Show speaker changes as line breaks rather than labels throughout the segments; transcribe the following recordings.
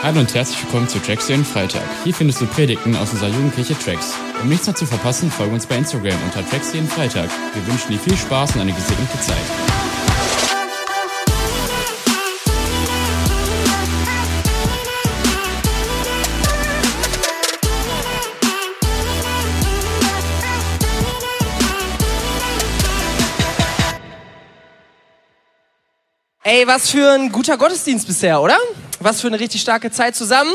Hallo und herzlich willkommen zu Tracks jeden Freitag. Hier findest du Predigten aus unserer Jugendkirche Tracks. Um nichts mehr zu verpassen, folge uns bei Instagram unter Tracks jeden Freitag. Wir wünschen dir viel Spaß und eine gesegnete Zeit.
Ey, was für ein guter Gottesdienst bisher, oder? Was für eine richtig starke Zeit zusammen.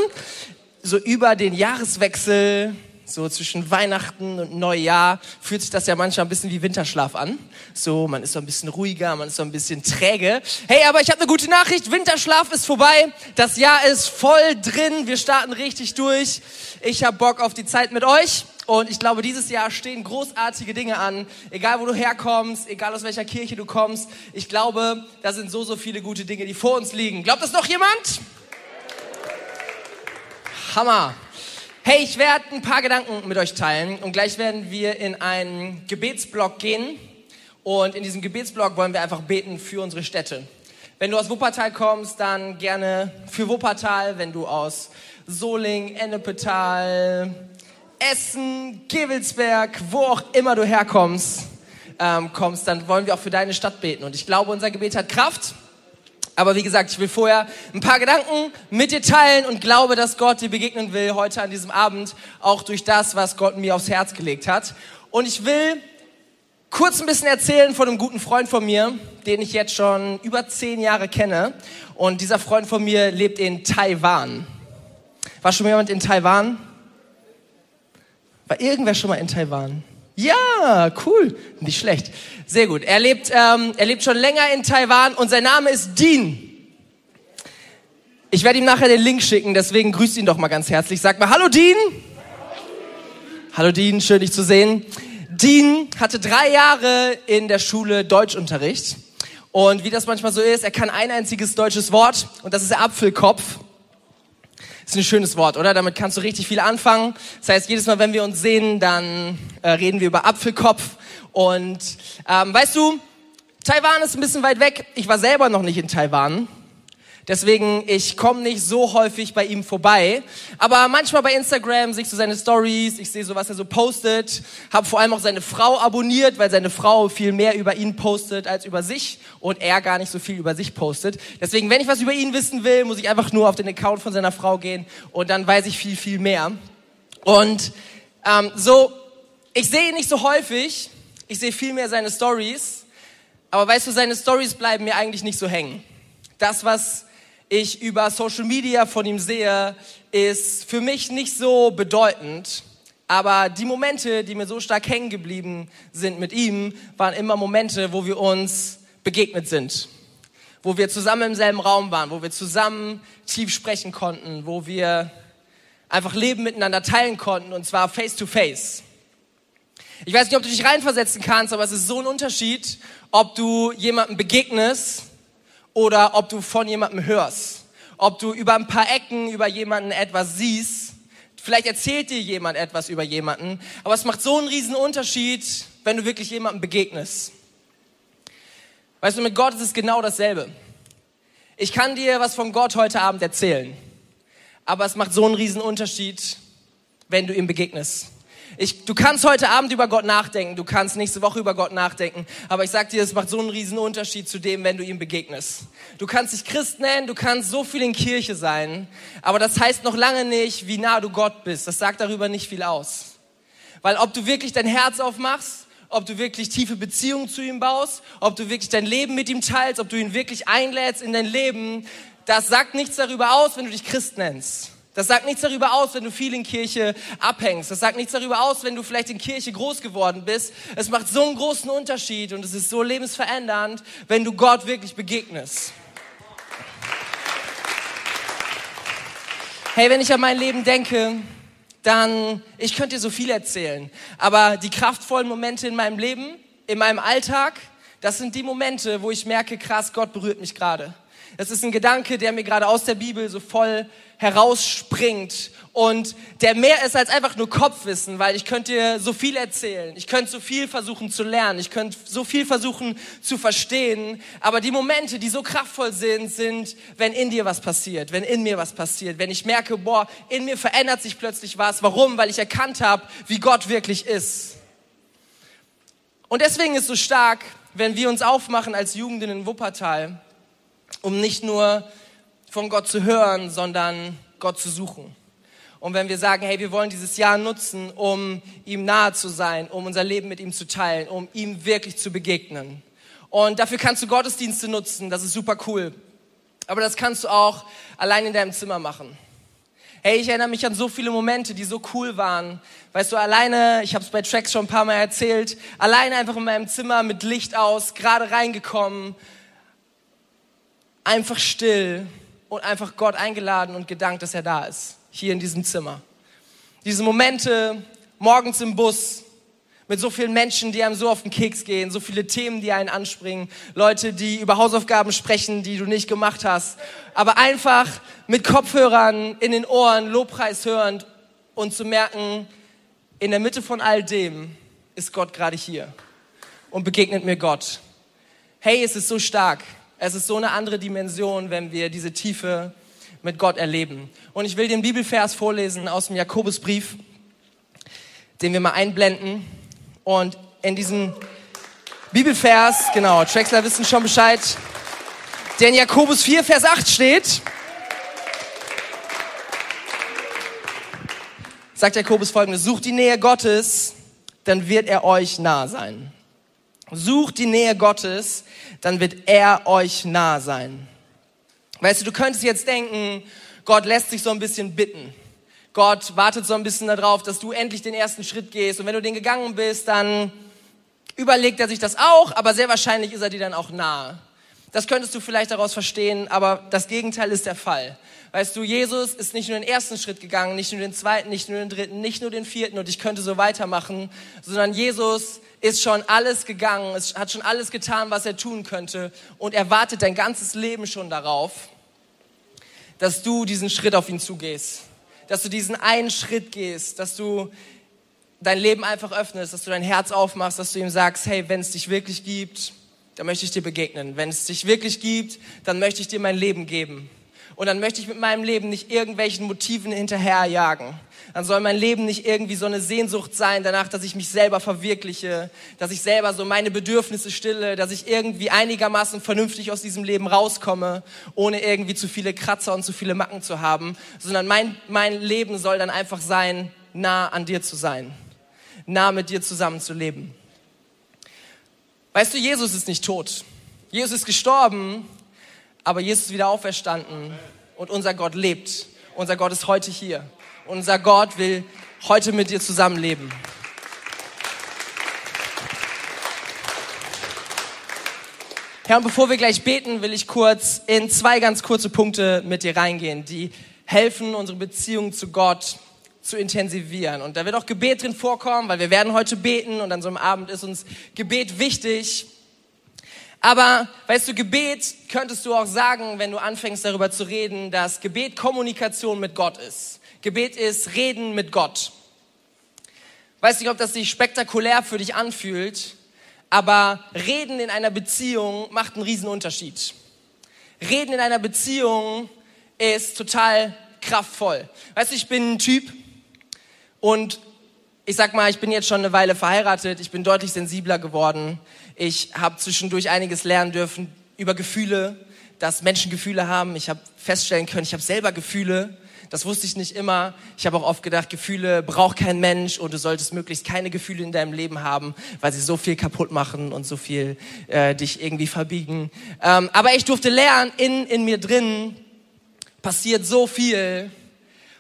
So über den Jahreswechsel, so zwischen Weihnachten und Neujahr, fühlt sich das ja manchmal ein bisschen wie Winterschlaf an. So, man ist so ein bisschen ruhiger, man ist so ein bisschen träge. Hey, aber ich habe eine gute Nachricht. Winterschlaf ist vorbei. Das Jahr ist voll drin. Wir starten richtig durch. Ich habe Bock auf die Zeit mit euch. Und ich glaube, dieses Jahr stehen großartige Dinge an. Egal, wo du herkommst, egal aus welcher Kirche du kommst. Ich glaube, da sind so, so viele gute Dinge, die vor uns liegen. Glaubt das noch jemand? Hammer. Hey, ich werde ein paar Gedanken mit euch teilen und gleich werden wir in einen Gebetsblock gehen. Und in diesem Gebetsblock wollen wir einfach beten für unsere Städte. Wenn du aus Wuppertal kommst, dann gerne für Wuppertal. Wenn du aus Soling, Ennepetal, Essen, Gewelsberg, wo auch immer du herkommst, ähm, kommst, dann wollen wir auch für deine Stadt beten. Und ich glaube, unser Gebet hat Kraft. Aber wie gesagt, ich will vorher ein paar Gedanken mit dir teilen und glaube, dass Gott dir begegnen will heute an diesem Abend, auch durch das, was Gott mir aufs Herz gelegt hat. Und ich will kurz ein bisschen erzählen von einem guten Freund von mir, den ich jetzt schon über zehn Jahre kenne. Und dieser Freund von mir lebt in Taiwan. War schon jemand in Taiwan? War irgendwer schon mal in Taiwan? Ja, cool. Nicht schlecht. Sehr gut. Er lebt, ähm, er lebt schon länger in Taiwan und sein Name ist Dean. Ich werde ihm nachher den Link schicken, deswegen grüßt ihn doch mal ganz herzlich. Sag mal, hallo Dean. Hallo Dean, schön dich zu sehen. Dean hatte drei Jahre in der Schule Deutschunterricht. Und wie das manchmal so ist, er kann ein einziges deutsches Wort und das ist Apfelkopf. Ist ein schönes Wort, oder? Damit kannst du richtig viel anfangen. Das heißt, jedes Mal, wenn wir uns sehen, dann äh, reden wir über Apfelkopf. Und ähm, weißt du, Taiwan ist ein bisschen weit weg. Ich war selber noch nicht in Taiwan. Deswegen, ich komme nicht so häufig bei ihm vorbei. Aber manchmal bei Instagram sehe ich so seine Stories, ich sehe so, was er so postet. Habe vor allem auch seine Frau abonniert, weil seine Frau viel mehr über ihn postet als über sich und er gar nicht so viel über sich postet. Deswegen, wenn ich was über ihn wissen will, muss ich einfach nur auf den Account von seiner Frau gehen und dann weiß ich viel, viel mehr. Und ähm, so, ich sehe ihn nicht so häufig, ich sehe viel mehr seine Stories. Aber weißt du, seine Stories bleiben mir eigentlich nicht so hängen. Das, was ich über Social Media von ihm sehe, ist für mich nicht so bedeutend. Aber die Momente, die mir so stark hängen geblieben sind mit ihm, waren immer Momente, wo wir uns begegnet sind. Wo wir zusammen im selben Raum waren, wo wir zusammen tief sprechen konnten, wo wir einfach Leben miteinander teilen konnten und zwar face to face. Ich weiß nicht, ob du dich reinversetzen kannst, aber es ist so ein Unterschied, ob du jemandem begegnest oder ob du von jemandem hörst. Ob du über ein paar Ecken über jemanden etwas siehst. Vielleicht erzählt dir jemand etwas über jemanden. Aber es macht so einen riesen Unterschied, wenn du wirklich jemandem begegnest. Weißt du, mit Gott ist es genau dasselbe. Ich kann dir was von Gott heute Abend erzählen. Aber es macht so einen riesen Unterschied, wenn du ihm begegnest. Ich, du kannst heute Abend über Gott nachdenken, du kannst nächste Woche über Gott nachdenken, aber ich sag dir, es macht so einen riesen Unterschied zu dem, wenn du ihm begegnest. Du kannst dich Christ nennen, du kannst so viel in Kirche sein, aber das heißt noch lange nicht, wie nah du Gott bist. Das sagt darüber nicht viel aus. Weil ob du wirklich dein Herz aufmachst, ob du wirklich tiefe Beziehungen zu ihm baust, ob du wirklich dein Leben mit ihm teilst, ob du ihn wirklich einlädst in dein Leben, das sagt nichts darüber aus, wenn du dich Christ nennst. Das sagt nichts darüber aus, wenn du viel in Kirche abhängst. Das sagt nichts darüber aus, wenn du vielleicht in Kirche groß geworden bist. Es macht so einen großen Unterschied und es ist so lebensverändernd, wenn du Gott wirklich begegnest. Hey, wenn ich an mein Leben denke, dann, ich könnte dir so viel erzählen, aber die kraftvollen Momente in meinem Leben, in meinem Alltag, das sind die Momente, wo ich merke, krass, Gott berührt mich gerade. Das ist ein Gedanke, der mir gerade aus der Bibel so voll herausspringt und der mehr ist als einfach nur Kopfwissen, weil ich könnte dir so viel erzählen, ich könnte so viel versuchen zu lernen, ich könnte so viel versuchen zu verstehen, aber die Momente, die so kraftvoll sind, sind, wenn in dir was passiert, wenn in mir was passiert, wenn ich merke, boah, in mir verändert sich plötzlich was. Warum? Weil ich erkannt habe, wie Gott wirklich ist. Und deswegen ist so stark, wenn wir uns aufmachen als Jugenden in Wuppertal, um nicht nur von Gott zu hören, sondern Gott zu suchen. Und wenn wir sagen, hey, wir wollen dieses Jahr nutzen, um ihm nahe zu sein, um unser Leben mit ihm zu teilen, um ihm wirklich zu begegnen. Und dafür kannst du Gottesdienste nutzen, das ist super cool. Aber das kannst du auch allein in deinem Zimmer machen. Hey, ich erinnere mich an so viele Momente, die so cool waren. Weißt du, alleine, ich habe es bei Tracks schon ein paar Mal erzählt, alleine einfach in meinem Zimmer mit Licht aus, gerade reingekommen, einfach still und einfach Gott eingeladen und gedankt, dass er da ist hier in diesem Zimmer. Diese Momente morgens im Bus mit so vielen Menschen, die einem so auf den Keks gehen, so viele Themen, die einen anspringen, Leute, die über Hausaufgaben sprechen, die du nicht gemacht hast, aber einfach mit Kopfhörern in den Ohren, Lobpreis hörend und zu merken, in der Mitte von all dem ist Gott gerade hier und begegnet mir Gott. Hey, es ist so stark. Es ist so eine andere Dimension, wenn wir diese Tiefe mit Gott erleben. Und ich will den Bibelvers vorlesen aus dem Jakobusbrief, den wir mal einblenden. Und in diesem Bibelvers, genau, Traxler wissen schon Bescheid, der in Jakobus 4, Vers 8 steht, sagt Jakobus folgendes, sucht die Nähe Gottes, dann wird er euch nah sein. Sucht die Nähe Gottes, dann wird er euch nah sein. Weißt du, du könntest jetzt denken, Gott lässt sich so ein bisschen bitten. Gott wartet so ein bisschen darauf, dass du endlich den ersten Schritt gehst. Und wenn du den gegangen bist, dann überlegt er sich das auch, aber sehr wahrscheinlich ist er dir dann auch nahe. Das könntest du vielleicht daraus verstehen, aber das Gegenteil ist der Fall. Weißt du, Jesus ist nicht nur den ersten Schritt gegangen, nicht nur den zweiten, nicht nur den dritten, nicht nur den vierten und ich könnte so weitermachen, sondern Jesus ist schon alles gegangen, hat schon alles getan, was er tun könnte und er wartet dein ganzes Leben schon darauf, dass du diesen Schritt auf ihn zugehst, dass du diesen einen Schritt gehst, dass du dein Leben einfach öffnest, dass du dein Herz aufmachst, dass du ihm sagst, hey, wenn es dich wirklich gibt, dann möchte ich dir begegnen. Wenn es dich wirklich gibt, dann möchte ich dir mein Leben geben. Und dann möchte ich mit meinem Leben nicht irgendwelchen Motiven hinterherjagen. Dann soll mein Leben nicht irgendwie so eine Sehnsucht sein danach, dass ich mich selber verwirkliche, dass ich selber so meine Bedürfnisse stille, dass ich irgendwie einigermaßen vernünftig aus diesem Leben rauskomme, ohne irgendwie zu viele Kratzer und zu viele Macken zu haben, sondern mein, mein Leben soll dann einfach sein, nah an dir zu sein, nah mit dir zusammen zu leben. Weißt du, Jesus ist nicht tot. Jesus ist gestorben, aber Jesus ist wieder auferstanden und unser Gott lebt. Unser Gott ist heute hier. Unser Gott will heute mit dir zusammenleben. Ja, und bevor wir gleich beten, will ich kurz in zwei ganz kurze Punkte mit dir reingehen, die helfen, unsere Beziehung zu Gott zu intensivieren. Und da wird auch Gebet drin vorkommen, weil wir werden heute beten und an so einem Abend ist uns Gebet wichtig. Aber weißt du, Gebet könntest du auch sagen, wenn du anfängst darüber zu reden, dass Gebet Kommunikation mit Gott ist. Gebet ist Reden mit Gott. Weiß nicht, ob das sich spektakulär für dich anfühlt, aber Reden in einer Beziehung macht einen riesen Unterschied. Reden in einer Beziehung ist total kraftvoll. Weißt du, ich bin ein Typ und ich sag mal, ich bin jetzt schon eine Weile verheiratet, ich bin deutlich sensibler geworden. Ich habe zwischendurch einiges lernen dürfen über Gefühle, dass Menschen Gefühle haben. Ich habe feststellen können, ich habe selber Gefühle. Das wusste ich nicht immer. Ich habe auch oft gedacht, Gefühle braucht kein Mensch und du solltest möglichst keine Gefühle in deinem Leben haben, weil sie so viel kaputt machen und so viel äh, dich irgendwie verbiegen. Ähm, aber ich durfte lernen, in, in mir drin passiert so viel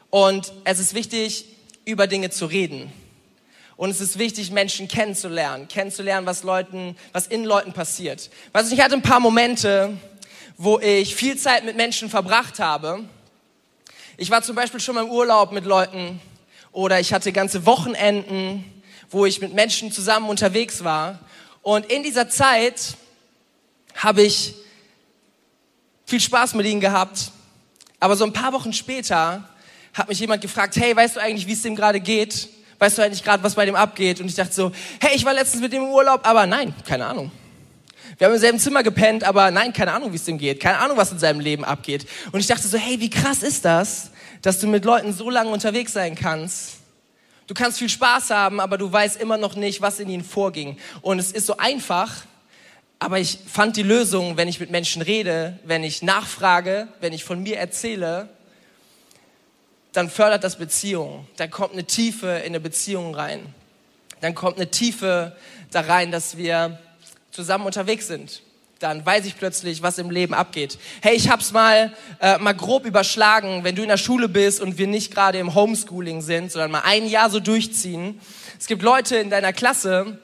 und es ist wichtig, über Dinge zu reden. Und es ist wichtig, Menschen kennenzulernen, kennenzulernen, was Leuten, was in Leuten passiert. Also ich hatte ein paar Momente, wo ich viel Zeit mit Menschen verbracht habe. Ich war zum Beispiel schon mal im Urlaub mit Leuten oder ich hatte ganze Wochenenden, wo ich mit Menschen zusammen unterwegs war. Und in dieser Zeit habe ich viel Spaß mit ihnen gehabt. Aber so ein paar Wochen später hat mich jemand gefragt, hey, weißt du eigentlich, wie es dem gerade geht? Weißt du eigentlich gerade, was bei dem abgeht? Und ich dachte so, hey, ich war letztens mit dem im Urlaub, aber nein, keine Ahnung. Wir haben im selben Zimmer gepennt, aber nein, keine Ahnung, wie es dem geht. Keine Ahnung, was in seinem Leben abgeht. Und ich dachte so, hey, wie krass ist das, dass du mit Leuten so lange unterwegs sein kannst? Du kannst viel Spaß haben, aber du weißt immer noch nicht, was in ihnen vorging. Und es ist so einfach, aber ich fand die Lösung, wenn ich mit Menschen rede, wenn ich nachfrage, wenn ich von mir erzähle, dann fördert das Beziehung. Dann kommt eine Tiefe in eine Beziehung rein. Dann kommt eine Tiefe da rein, dass wir zusammen unterwegs sind. Dann weiß ich plötzlich, was im Leben abgeht. Hey, ich hab's mal äh, mal grob überschlagen, wenn du in der Schule bist und wir nicht gerade im Homeschooling sind, sondern mal ein Jahr so durchziehen. Es gibt Leute in deiner Klasse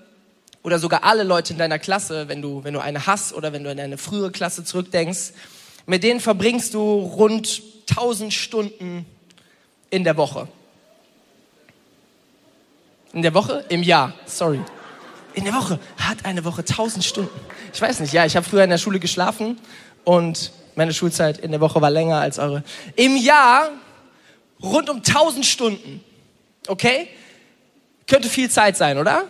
oder sogar alle Leute in deiner Klasse, wenn du wenn du eine hast oder wenn du in deine frühere Klasse zurückdenkst, mit denen verbringst du rund 1000 Stunden in der Woche. In der Woche? Im Jahr, sorry. In der Woche. Hat eine Woche 1000 Stunden. Ich weiß nicht, ja, ich habe früher in der Schule geschlafen und meine Schulzeit in der Woche war länger als eure. Im Jahr rund um 1000 Stunden. Okay? Könnte viel Zeit sein, oder?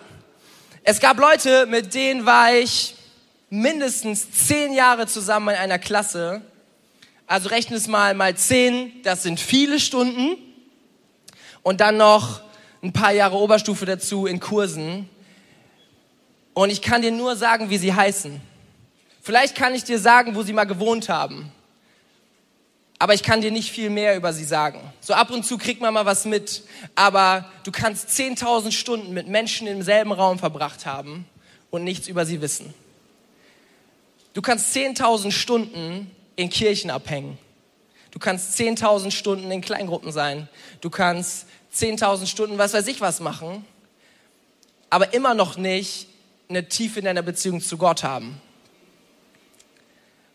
Es gab Leute, mit denen war ich mindestens zehn Jahre zusammen in einer Klasse. Also rechne es mal mal zehn, das sind viele Stunden und dann noch ein paar Jahre Oberstufe dazu in Kursen. Und ich kann dir nur sagen, wie sie heißen. Vielleicht kann ich dir sagen, wo sie mal gewohnt haben. Aber ich kann dir nicht viel mehr über sie sagen. So ab und zu kriegt man mal was mit. Aber du kannst 10.000 Stunden mit Menschen im selben Raum verbracht haben und nichts über sie wissen. Du kannst 10.000 Stunden in Kirchen abhängen. Du kannst 10.000 Stunden in Kleingruppen sein. Du kannst 10.000 Stunden, was weiß ich was machen, aber immer noch nicht eine Tiefe in deiner Beziehung zu Gott haben.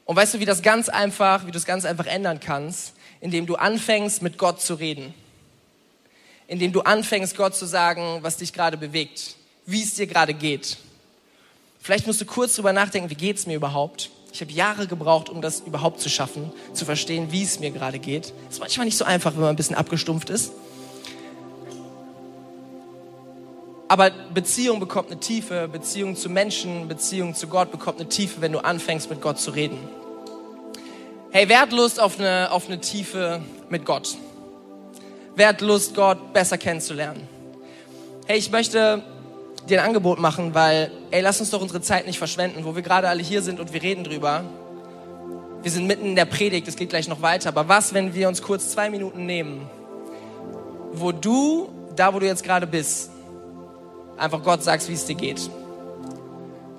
Und weißt du, wie das ganz einfach, wie du es ganz einfach ändern kannst, indem du anfängst, mit Gott zu reden. Indem du anfängst, Gott zu sagen, was dich gerade bewegt, wie es dir gerade geht. Vielleicht musst du kurz drüber nachdenken, wie geht es mir überhaupt? Ich habe Jahre gebraucht, um das überhaupt zu schaffen, zu verstehen, wie es mir gerade geht. Ist manchmal nicht so einfach, wenn man ein bisschen abgestumpft ist. Aber Beziehung bekommt eine Tiefe, Beziehung zu Menschen, Beziehung zu Gott bekommt eine Tiefe, wenn du anfängst mit Gott zu reden. Hey, wer auf eine, auf eine Tiefe mit Gott? Wer Gott besser kennenzulernen? Hey, ich möchte dir ein Angebot machen, weil, ey, lass uns doch unsere Zeit nicht verschwenden, wo wir gerade alle hier sind und wir reden drüber. Wir sind mitten in der Predigt, es geht gleich noch weiter. Aber was, wenn wir uns kurz zwei Minuten nehmen, wo du, da wo du jetzt gerade bist, einfach Gott sagst, wie es dir geht.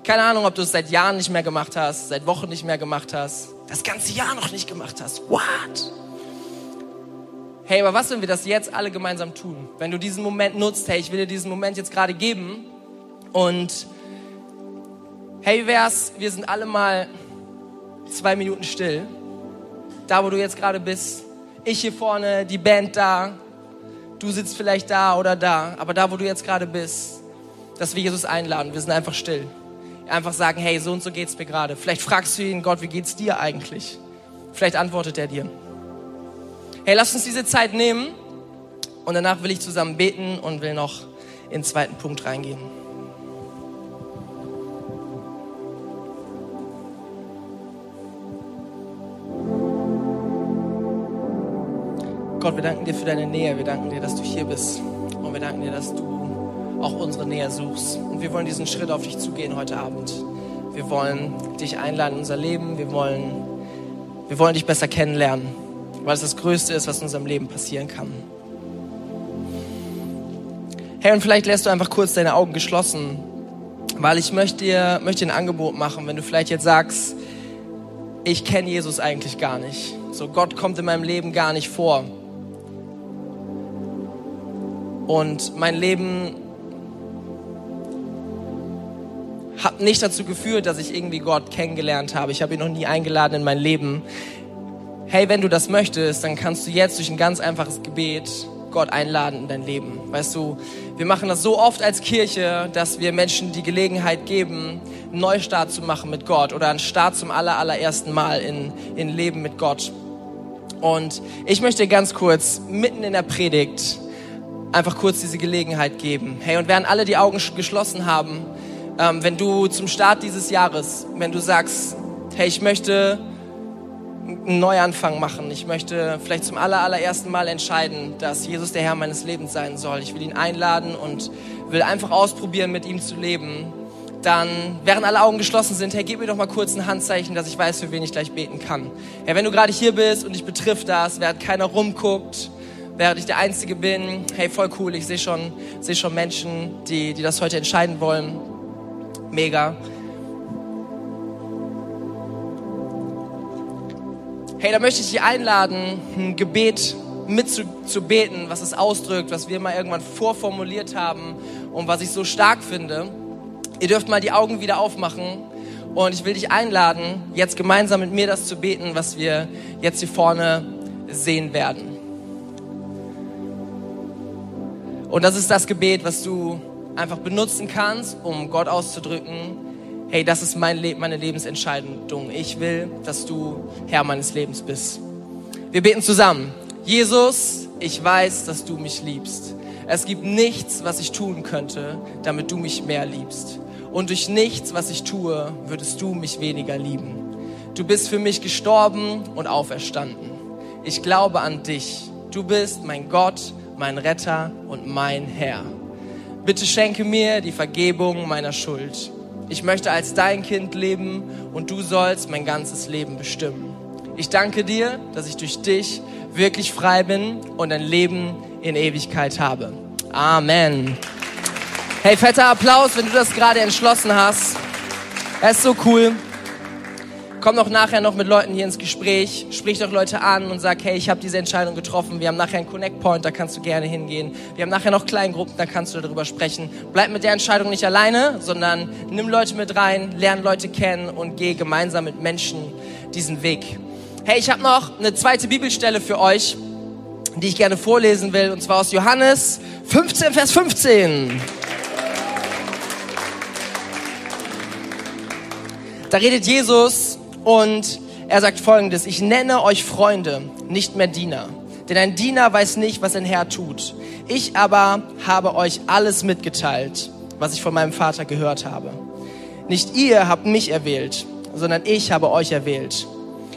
Keine Ahnung, ob du es seit Jahren nicht mehr gemacht hast, seit Wochen nicht mehr gemacht hast, das ganze Jahr noch nicht gemacht hast. What? Hey, aber was, wenn wir das jetzt alle gemeinsam tun? Wenn du diesen Moment nutzt, hey, ich will dir diesen Moment jetzt gerade geben und hey, wär's, wir sind alle mal zwei Minuten still. Da, wo du jetzt gerade bist. Ich hier vorne, die Band da. Du sitzt vielleicht da oder da. Aber da, wo du jetzt gerade bist, dass wir Jesus einladen. Wir sind einfach still. Einfach sagen, hey, so und so geht's mir gerade. Vielleicht fragst du ihn, Gott, wie geht's dir eigentlich? Vielleicht antwortet er dir. Hey, lass uns diese Zeit nehmen und danach will ich zusammen beten und will noch in den zweiten Punkt reingehen. Gott, wir danken dir für deine Nähe. Wir danken dir, dass du hier bist. Und wir danken dir, dass du auch unsere Nähe suchst. Und wir wollen diesen Schritt auf dich zugehen heute Abend. Wir wollen dich einladen in unser Leben. Wir wollen, wir wollen dich besser kennenlernen, weil es das Größte ist, was in unserem Leben passieren kann. Hey, und vielleicht lässt du einfach kurz deine Augen geschlossen, weil ich möchte dir, möchte ein Angebot machen, wenn du vielleicht jetzt sagst, ich kenne Jesus eigentlich gar nicht. So, Gott kommt in meinem Leben gar nicht vor. Und mein Leben hat nicht dazu geführt, dass ich irgendwie Gott kennengelernt habe. Ich habe ihn noch nie eingeladen in mein Leben. Hey, wenn du das möchtest, dann kannst du jetzt durch ein ganz einfaches Gebet Gott einladen in dein Leben. Weißt du, wir machen das so oft als Kirche, dass wir Menschen die Gelegenheit geben, einen Neustart zu machen mit Gott oder einen Start zum aller, allerersten Mal in, in Leben mit Gott. Und ich möchte ganz kurz mitten in der Predigt einfach kurz diese Gelegenheit geben. Hey, und während alle die Augen geschlossen haben, ähm, wenn du zum Start dieses Jahres, wenn du sagst, hey, ich möchte einen Neuanfang machen. Ich möchte vielleicht zum aller, allerersten Mal entscheiden, dass Jesus der Herr meines Lebens sein soll. Ich will ihn einladen und will einfach ausprobieren, mit ihm zu leben. Dann, während alle Augen geschlossen sind, hey, gib mir doch mal kurz ein Handzeichen, dass ich weiß, für wen ich gleich beten kann. Hey, wenn du gerade hier bist und dich betrifft das, während keiner rumguckt, während ich der Einzige bin, hey, voll cool, ich sehe schon, seh schon Menschen, die, die das heute entscheiden wollen. Mega. Hey, da möchte ich dich einladen, ein Gebet mit zu, zu beten, was es ausdrückt, was wir mal irgendwann vorformuliert haben und was ich so stark finde. Ihr dürft mal die Augen wieder aufmachen und ich will dich einladen, jetzt gemeinsam mit mir das zu beten, was wir jetzt hier vorne sehen werden. Und das ist das Gebet, was du einfach benutzen kannst, um Gott auszudrücken, hey, das ist mein Le meine Lebensentscheidung. Ich will, dass du Herr meines Lebens bist. Wir beten zusammen. Jesus, ich weiß, dass du mich liebst. Es gibt nichts, was ich tun könnte, damit du mich mehr liebst. Und durch nichts, was ich tue, würdest du mich weniger lieben. Du bist für mich gestorben und auferstanden. Ich glaube an dich. Du bist mein Gott, mein Retter und mein Herr. Bitte schenke mir die Vergebung meiner Schuld ich möchte als dein Kind leben und du sollst mein ganzes Leben bestimmen. Ich danke dir, dass ich durch dich wirklich frei bin und ein Leben in Ewigkeit habe. Amen. Hey, fetter Applaus, wenn du das gerade entschlossen hast. Es ist so cool komm doch nachher noch mit Leuten hier ins Gespräch, sprich doch Leute an und sag, hey, ich habe diese Entscheidung getroffen. Wir haben nachher einen Connect Point, da kannst du gerne hingehen. Wir haben nachher noch Kleingruppen, da kannst du darüber sprechen. Bleib mit der Entscheidung nicht alleine, sondern nimm Leute mit rein, lern Leute kennen und geh gemeinsam mit Menschen diesen Weg. Hey, ich habe noch eine zweite Bibelstelle für euch, die ich gerne vorlesen will, und zwar aus Johannes 15, Vers 15. Da redet Jesus und er sagt folgendes, ich nenne euch Freunde, nicht mehr Diener. Denn ein Diener weiß nicht, was ein Herr tut. Ich aber habe euch alles mitgeteilt, was ich von meinem Vater gehört habe. Nicht ihr habt mich erwählt, sondern ich habe euch erwählt.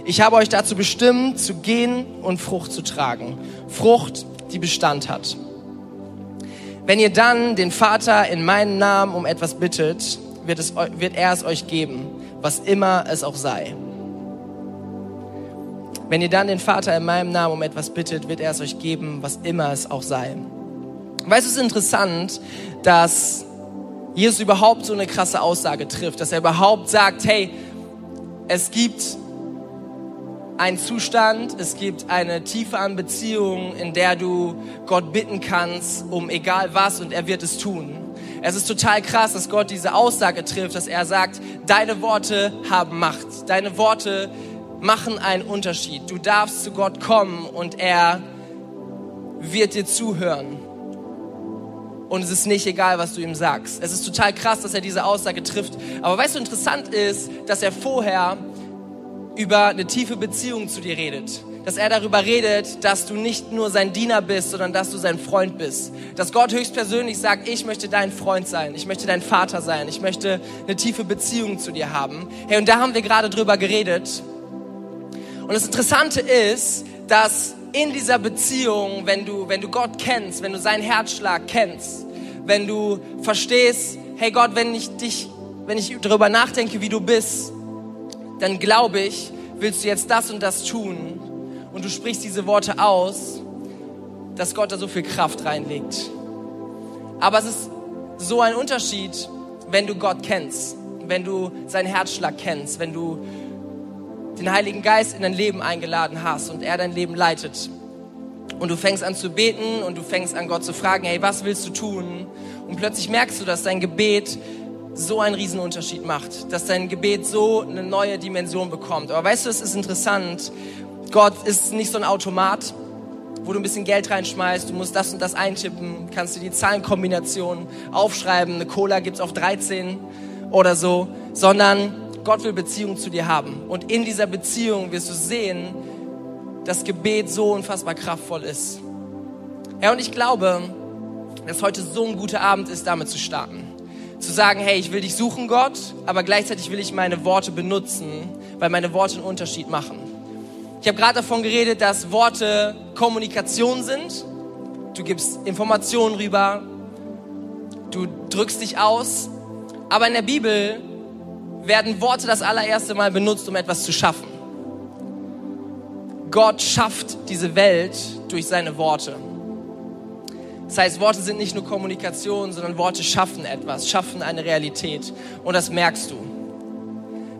Ich habe euch dazu bestimmt, zu gehen und Frucht zu tragen. Frucht, die Bestand hat. Wenn ihr dann den Vater in meinen Namen um etwas bittet, wird, es, wird er es euch geben was immer es auch sei. Wenn ihr dann den Vater in meinem Namen um etwas bittet, wird er es euch geben, was immer es auch sei. Weißt du, es ist interessant, dass Jesus überhaupt so eine krasse Aussage trifft, dass er überhaupt sagt, hey, es gibt einen Zustand, es gibt eine Tiefe an Beziehung, in der du Gott bitten kannst, um egal was und er wird es tun. Es ist total krass, dass Gott diese Aussage trifft, dass er sagt, deine Worte haben Macht. Deine Worte machen einen Unterschied. Du darfst zu Gott kommen und er wird dir zuhören. Und es ist nicht egal, was du ihm sagst. Es ist total krass, dass er diese Aussage trifft. Aber weißt du, interessant ist, dass er vorher über eine tiefe Beziehung zu dir redet dass er darüber redet, dass du nicht nur sein Diener bist, sondern dass du sein Freund bist. Dass Gott höchstpersönlich sagt, ich möchte dein Freund sein, ich möchte dein Vater sein, ich möchte eine tiefe Beziehung zu dir haben. Hey, und da haben wir gerade drüber geredet. Und das Interessante ist, dass in dieser Beziehung, wenn du, wenn du Gott kennst, wenn du seinen Herzschlag kennst, wenn du verstehst, hey Gott, wenn ich dich, wenn ich darüber nachdenke, wie du bist, dann glaube ich, willst du jetzt das und das tun und du sprichst diese Worte aus, dass Gott da so viel Kraft reinlegt. Aber es ist so ein Unterschied, wenn du Gott kennst, wenn du seinen Herzschlag kennst, wenn du den Heiligen Geist in dein Leben eingeladen hast und er dein Leben leitet. Und du fängst an zu beten und du fängst an Gott zu fragen, hey, was willst du tun? Und plötzlich merkst du, dass dein Gebet so einen Riesenunterschied macht, dass dein Gebet so eine neue Dimension bekommt. Aber weißt du, es ist interessant, Gott ist nicht so ein Automat, wo du ein bisschen Geld reinschmeißt, du musst das und das eintippen, kannst du die Zahlenkombination aufschreiben, eine Cola gibt's auf 13 oder so, sondern Gott will Beziehung zu dir haben. Und in dieser Beziehung wirst du sehen, dass Gebet so unfassbar kraftvoll ist. Ja, und ich glaube, dass heute so ein guter Abend ist, damit zu starten. Zu sagen, hey, ich will dich suchen, Gott, aber gleichzeitig will ich meine Worte benutzen, weil meine Worte einen Unterschied machen. Ich habe gerade davon geredet, dass Worte Kommunikation sind. Du gibst Informationen rüber, du drückst dich aus, aber in der Bibel werden Worte das allererste Mal benutzt, um etwas zu schaffen. Gott schafft diese Welt durch seine Worte. Das heißt, Worte sind nicht nur Kommunikation, sondern Worte schaffen etwas, schaffen eine Realität. Und das merkst du.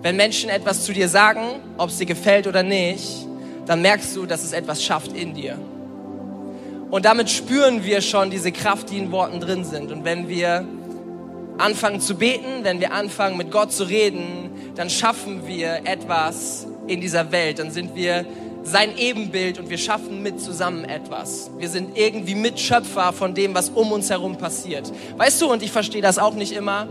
Wenn Menschen etwas zu dir sagen, ob es dir gefällt oder nicht, dann merkst du, dass es etwas schafft in dir. Und damit spüren wir schon diese Kraft, die in Worten drin sind. Und wenn wir anfangen zu beten, wenn wir anfangen mit Gott zu reden, dann schaffen wir etwas in dieser Welt. Dann sind wir sein Ebenbild und wir schaffen mit zusammen etwas. Wir sind irgendwie Mitschöpfer von dem, was um uns herum passiert. Weißt du, und ich verstehe das auch nicht immer.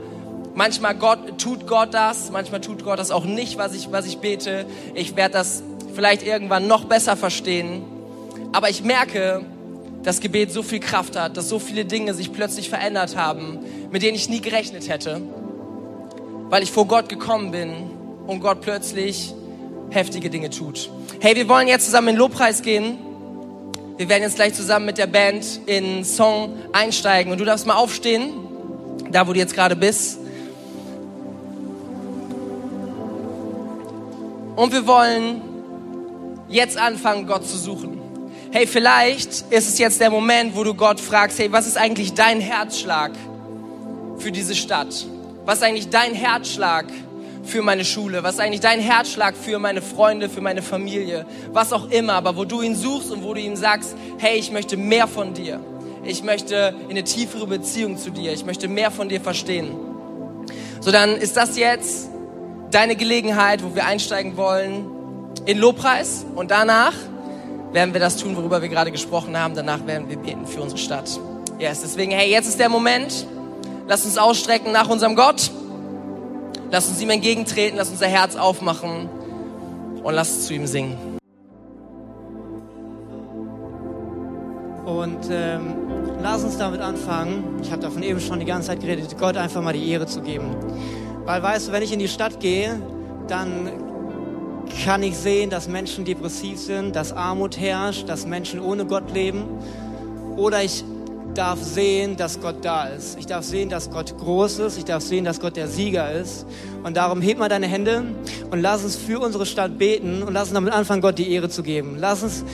Manchmal Gott, tut Gott das, manchmal tut Gott das auch nicht, was ich, was ich bete. Ich werde das vielleicht irgendwann noch besser verstehen. Aber ich merke, dass Gebet so viel Kraft hat, dass so viele Dinge sich plötzlich verändert haben, mit denen ich nie gerechnet hätte, weil ich vor Gott gekommen bin und Gott plötzlich heftige Dinge tut. Hey, wir wollen jetzt zusammen in Lobpreis gehen. Wir werden jetzt gleich zusammen mit der Band in Song einsteigen und du darfst mal aufstehen, da wo du jetzt gerade bist. Und wir wollen jetzt anfangen, Gott zu suchen. Hey, vielleicht ist es jetzt der Moment, wo du Gott fragst, hey, was ist eigentlich dein Herzschlag für diese Stadt? Was ist eigentlich dein Herzschlag für meine Schule? Was ist eigentlich dein Herzschlag für meine Freunde, für meine Familie? Was auch immer, aber wo du ihn suchst und wo du ihm sagst, hey, ich möchte mehr von dir. Ich möchte in eine tiefere Beziehung zu dir. Ich möchte mehr von dir verstehen. So, dann ist das jetzt deine Gelegenheit, wo wir einsteigen wollen in Lobpreis und danach werden wir das tun, worüber wir gerade gesprochen haben. Danach werden wir beten für unsere Stadt. Yes, deswegen, hey, jetzt ist der Moment. Lass uns ausstrecken nach unserem Gott. Lass uns ihm entgegentreten, lass unser Herz aufmachen und lass zu ihm singen.
Und ähm, lass uns damit anfangen. Ich habe davon eben schon die ganze Zeit geredet, Gott einfach mal die Ehre zu geben. Weil weißt du, wenn ich in die Stadt gehe, dann kann ich sehen, dass Menschen depressiv sind, dass Armut herrscht, dass Menschen ohne Gott leben. Oder ich darf sehen, dass Gott da ist. Ich darf sehen, dass Gott groß ist. Ich darf sehen, dass Gott der Sieger ist. Und darum heb mal deine Hände und lass uns für unsere Stadt beten und lass uns damit anfangen, Gott die Ehre zu geben. Lass uns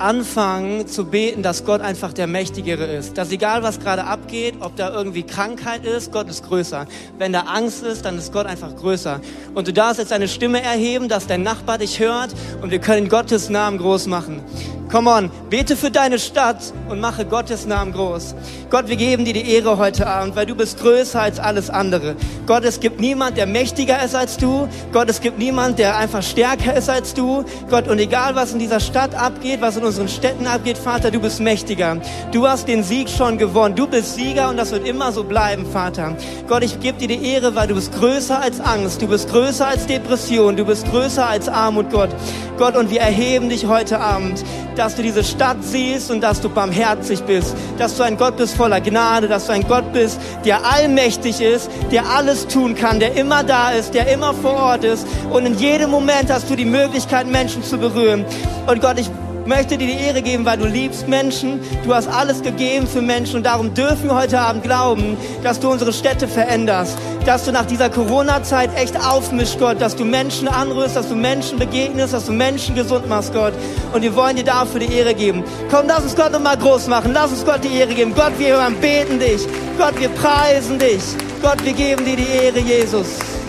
anfangen zu beten, dass Gott einfach der Mächtigere ist. Dass egal was gerade abgeht, ob da irgendwie Krankheit ist, Gott ist größer. Wenn da Angst ist, dann ist Gott einfach größer. Und du darfst jetzt deine Stimme erheben, dass dein Nachbar dich hört und wir können Gottes Namen groß machen. Come on, bete für deine Stadt und mache Gottes Namen groß. Gott, wir geben dir die Ehre heute Abend, weil du bist größer als alles andere. Gott, es gibt niemand, der mächtiger ist als du. Gott, es gibt niemand, der einfach stärker ist als du. Gott, und egal was in dieser Stadt abgeht, was in unseren Städten abgeht, Vater, du bist mächtiger. Du hast den Sieg schon gewonnen. Du bist Sieger und das wird immer so bleiben, Vater. Gott, ich gebe dir die Ehre, weil du bist größer als Angst. Du bist größer als Depression. Du bist größer als Armut, Gott. Gott, und wir erheben dich heute Abend dass du diese Stadt siehst und dass du barmherzig bist, dass du ein Gott bist voller Gnade, dass du ein Gott bist, der allmächtig ist, der alles tun kann, der immer da ist, der immer vor Ort ist und in jedem Moment hast du die Möglichkeit, Menschen zu berühren. Und Gott, ich möchte dir die Ehre geben, weil du liebst Menschen. Du hast alles gegeben für Menschen und darum dürfen wir heute Abend glauben, dass du unsere Städte veränderst, dass du nach dieser Corona-Zeit echt aufmischst, Gott, dass du Menschen anrührst, dass du Menschen begegnest, dass du Menschen gesund machst, Gott. Und wir wollen dir dafür die Ehre geben. Komm, lass uns Gott nochmal groß machen. Lass uns Gott die Ehre geben. Gott, wir beten dich. Gott, wir preisen dich. Gott, wir geben dir die Ehre, Jesus.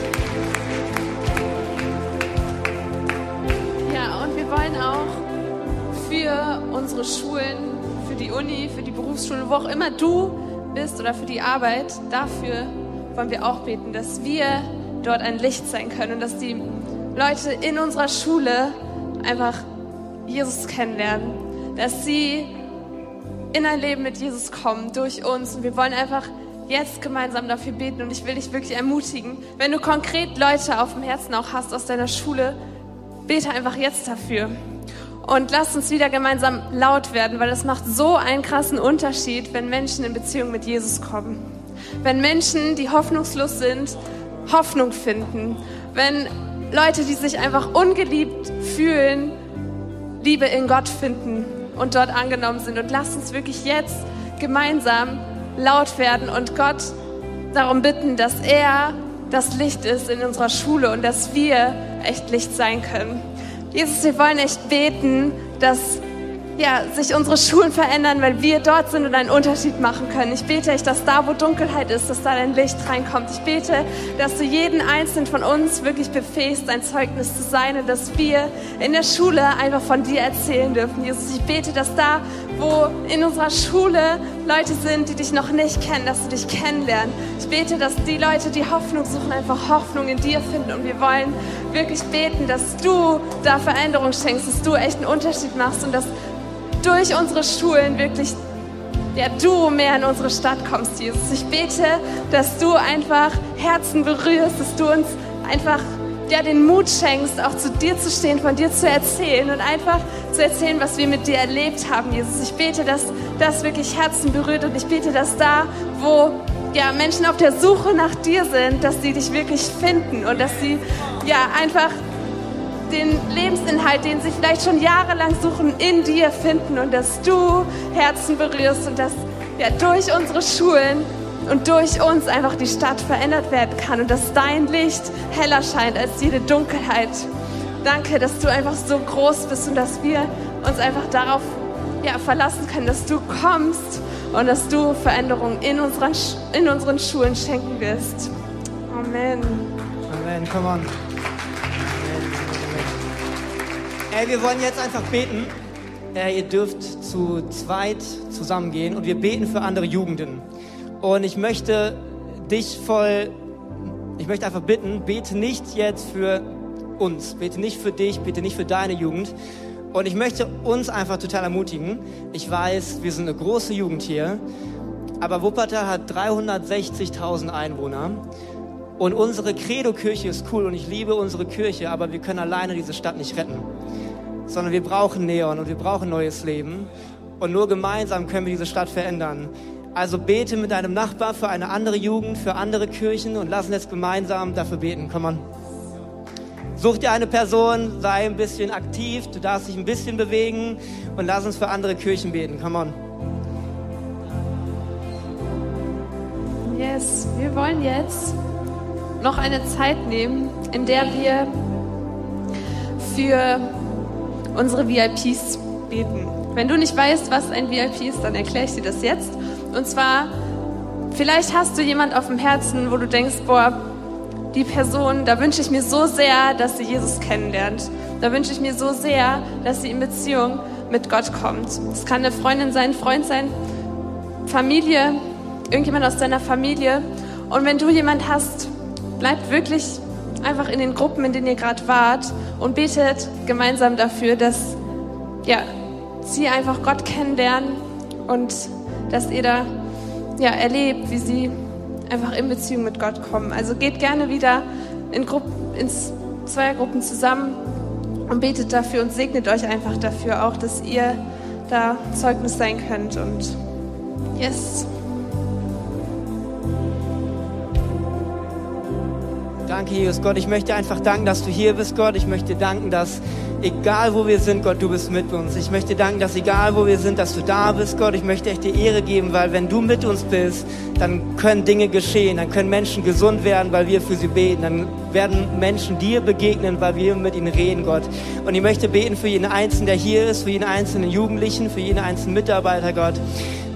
Unsere Schulen, für die Uni, für die Berufsschule, wo auch immer du bist oder für die Arbeit, dafür wollen wir auch beten, dass wir dort ein Licht sein können und dass die Leute in unserer Schule einfach Jesus kennenlernen. dass sie in ein Leben mit Jesus kommen durch uns. Und wir wollen einfach jetzt gemeinsam dafür beten. Und ich will dich wirklich ermutigen, wenn du konkret Leute auf dem Herzen auch hast aus deiner Schule, bete einfach jetzt dafür. Und lass uns wieder gemeinsam laut werden, weil es macht so einen krassen Unterschied, wenn Menschen in Beziehung mit Jesus kommen. Wenn Menschen, die hoffnungslos sind, Hoffnung finden. Wenn Leute, die sich einfach ungeliebt fühlen, Liebe in Gott finden und dort angenommen sind. Und lasst uns wirklich jetzt gemeinsam laut werden und Gott darum bitten, dass er das Licht ist in unserer Schule und dass wir echt Licht sein können. Jesus, wir wollen echt beten, dass ja, sich unsere Schulen verändern, weil wir dort sind und einen Unterschied machen können. Ich bete dass da, wo Dunkelheit ist, dass da dein Licht reinkommt. Ich bete, dass du jeden einzelnen von uns wirklich befähigst, ein Zeugnis zu sein und dass wir in der Schule einfach von dir erzählen dürfen. Jesus, ich bete, dass da, wo in unserer Schule Leute sind, die dich noch nicht kennen, dass du dich kennenlernen. Ich bete, dass die Leute, die Hoffnung suchen, einfach Hoffnung in dir finden. Und wir wollen wirklich beten, dass du da Veränderung schenkst, dass du echt einen Unterschied machst und dass durch unsere Schulen wirklich ja, du mehr in unsere Stadt kommst, Jesus. Ich bete, dass du einfach Herzen berührst, dass du uns einfach ja, den Mut schenkst, auch zu dir zu stehen, von dir zu erzählen und einfach zu erzählen, was wir mit dir erlebt haben, Jesus. Ich bete, dass das wirklich Herzen berührt und ich bete, dass da, wo ja, Menschen auf der Suche nach dir sind, dass sie dich wirklich finden und dass sie ja einfach den Lebensinhalt, den sie vielleicht schon jahrelang suchen, in dir finden und dass du Herzen berührst und dass ja, durch unsere Schulen und durch uns einfach die Stadt verändert werden kann und dass dein Licht heller scheint als jede Dunkelheit. Danke, dass du einfach so groß bist und dass wir uns einfach darauf ja, verlassen können, dass du kommst und dass du Veränderungen in unseren, in unseren Schulen schenken wirst. Amen.
Amen, come on. Ey, wir wollen jetzt einfach beten. Äh, ihr dürft zu zweit zusammengehen und wir beten für andere Jugenden. Und ich möchte dich voll, ich möchte einfach bitten, bete nicht jetzt für uns, bete nicht für dich, bete nicht für deine Jugend. Und ich möchte uns einfach total ermutigen. Ich weiß, wir sind eine große Jugend hier, aber Wuppertal hat 360.000 Einwohner. Und unsere Credo-Kirche ist cool und ich liebe unsere Kirche, aber wir können alleine diese Stadt nicht retten. Sondern wir brauchen Neon und wir brauchen neues Leben. Und nur gemeinsam können wir diese Stadt verändern. Also bete mit deinem Nachbar für eine andere Jugend, für andere Kirchen und lass uns jetzt gemeinsam dafür beten. Komm on. Such dir eine Person, sei ein bisschen aktiv, du darfst dich ein bisschen bewegen und lass uns für andere Kirchen beten. Komm on.
Yes, wir wollen jetzt noch eine Zeit nehmen, in der wir für unsere VIPs beten. Wenn du nicht weißt, was ein VIP ist, dann erkläre ich dir das jetzt. Und zwar, vielleicht hast du jemand auf dem Herzen, wo du denkst, boah, die Person, da wünsche ich mir so sehr, dass sie Jesus kennenlernt. Da wünsche ich mir so sehr, dass sie in Beziehung mit Gott kommt. Es kann eine Freundin sein, Freund sein, Familie, irgendjemand aus deiner Familie. Und wenn du jemand hast, bleibt wirklich einfach in den Gruppen, in denen ihr gerade wart und betet gemeinsam dafür, dass ja, sie einfach Gott kennenlernen und dass ihr da ja, erlebt, wie sie einfach in Beziehung mit Gott kommen. Also geht gerne wieder in Gruppen, ins Zweiergruppen zusammen und betet dafür und segnet euch einfach dafür auch, dass ihr da Zeugnis sein könnt und yes.
Danke, Jesus Gott. Ich möchte einfach danken, dass du hier bist, Gott. Ich möchte danken, dass egal wo wir sind, Gott, du bist mit uns. Ich möchte danken, dass egal wo wir sind, dass du da bist, Gott. Ich möchte echt dir Ehre geben, weil wenn du mit uns bist, dann können Dinge geschehen. Dann können Menschen gesund werden, weil wir für sie beten. Dann werden Menschen dir begegnen, weil wir mit ihnen reden, Gott. Und ich möchte beten für jeden Einzelnen, der hier ist, für jeden einzelnen Jugendlichen, für jeden einzelnen Mitarbeiter, Gott,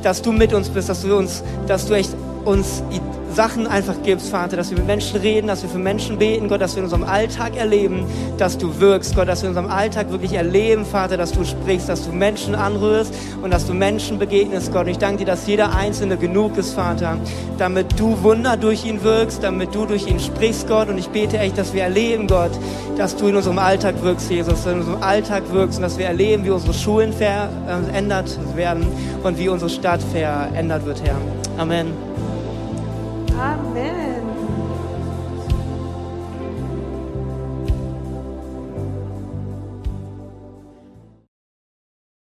dass du mit uns bist, dass du uns, dass du echt uns Sachen einfach gibst, Vater, dass wir mit Menschen reden, dass wir für Menschen beten, Gott, dass wir in unserem Alltag erleben, dass du wirkst, Gott, dass wir in unserem Alltag wirklich erleben, Vater, dass du sprichst, dass du Menschen anrührst und dass du Menschen begegnest, Gott. Und ich danke dir, dass jeder Einzelne genug ist, Vater, damit du Wunder durch ihn wirkst, damit du durch ihn sprichst, Gott. Und ich bete echt, dass wir erleben, Gott, dass du in unserem Alltag wirkst, Jesus, dass du in unserem Alltag wirkst und dass wir erleben, wie unsere Schulen verändert werden und wie unsere Stadt verändert wird, Herr. Amen.
Amen.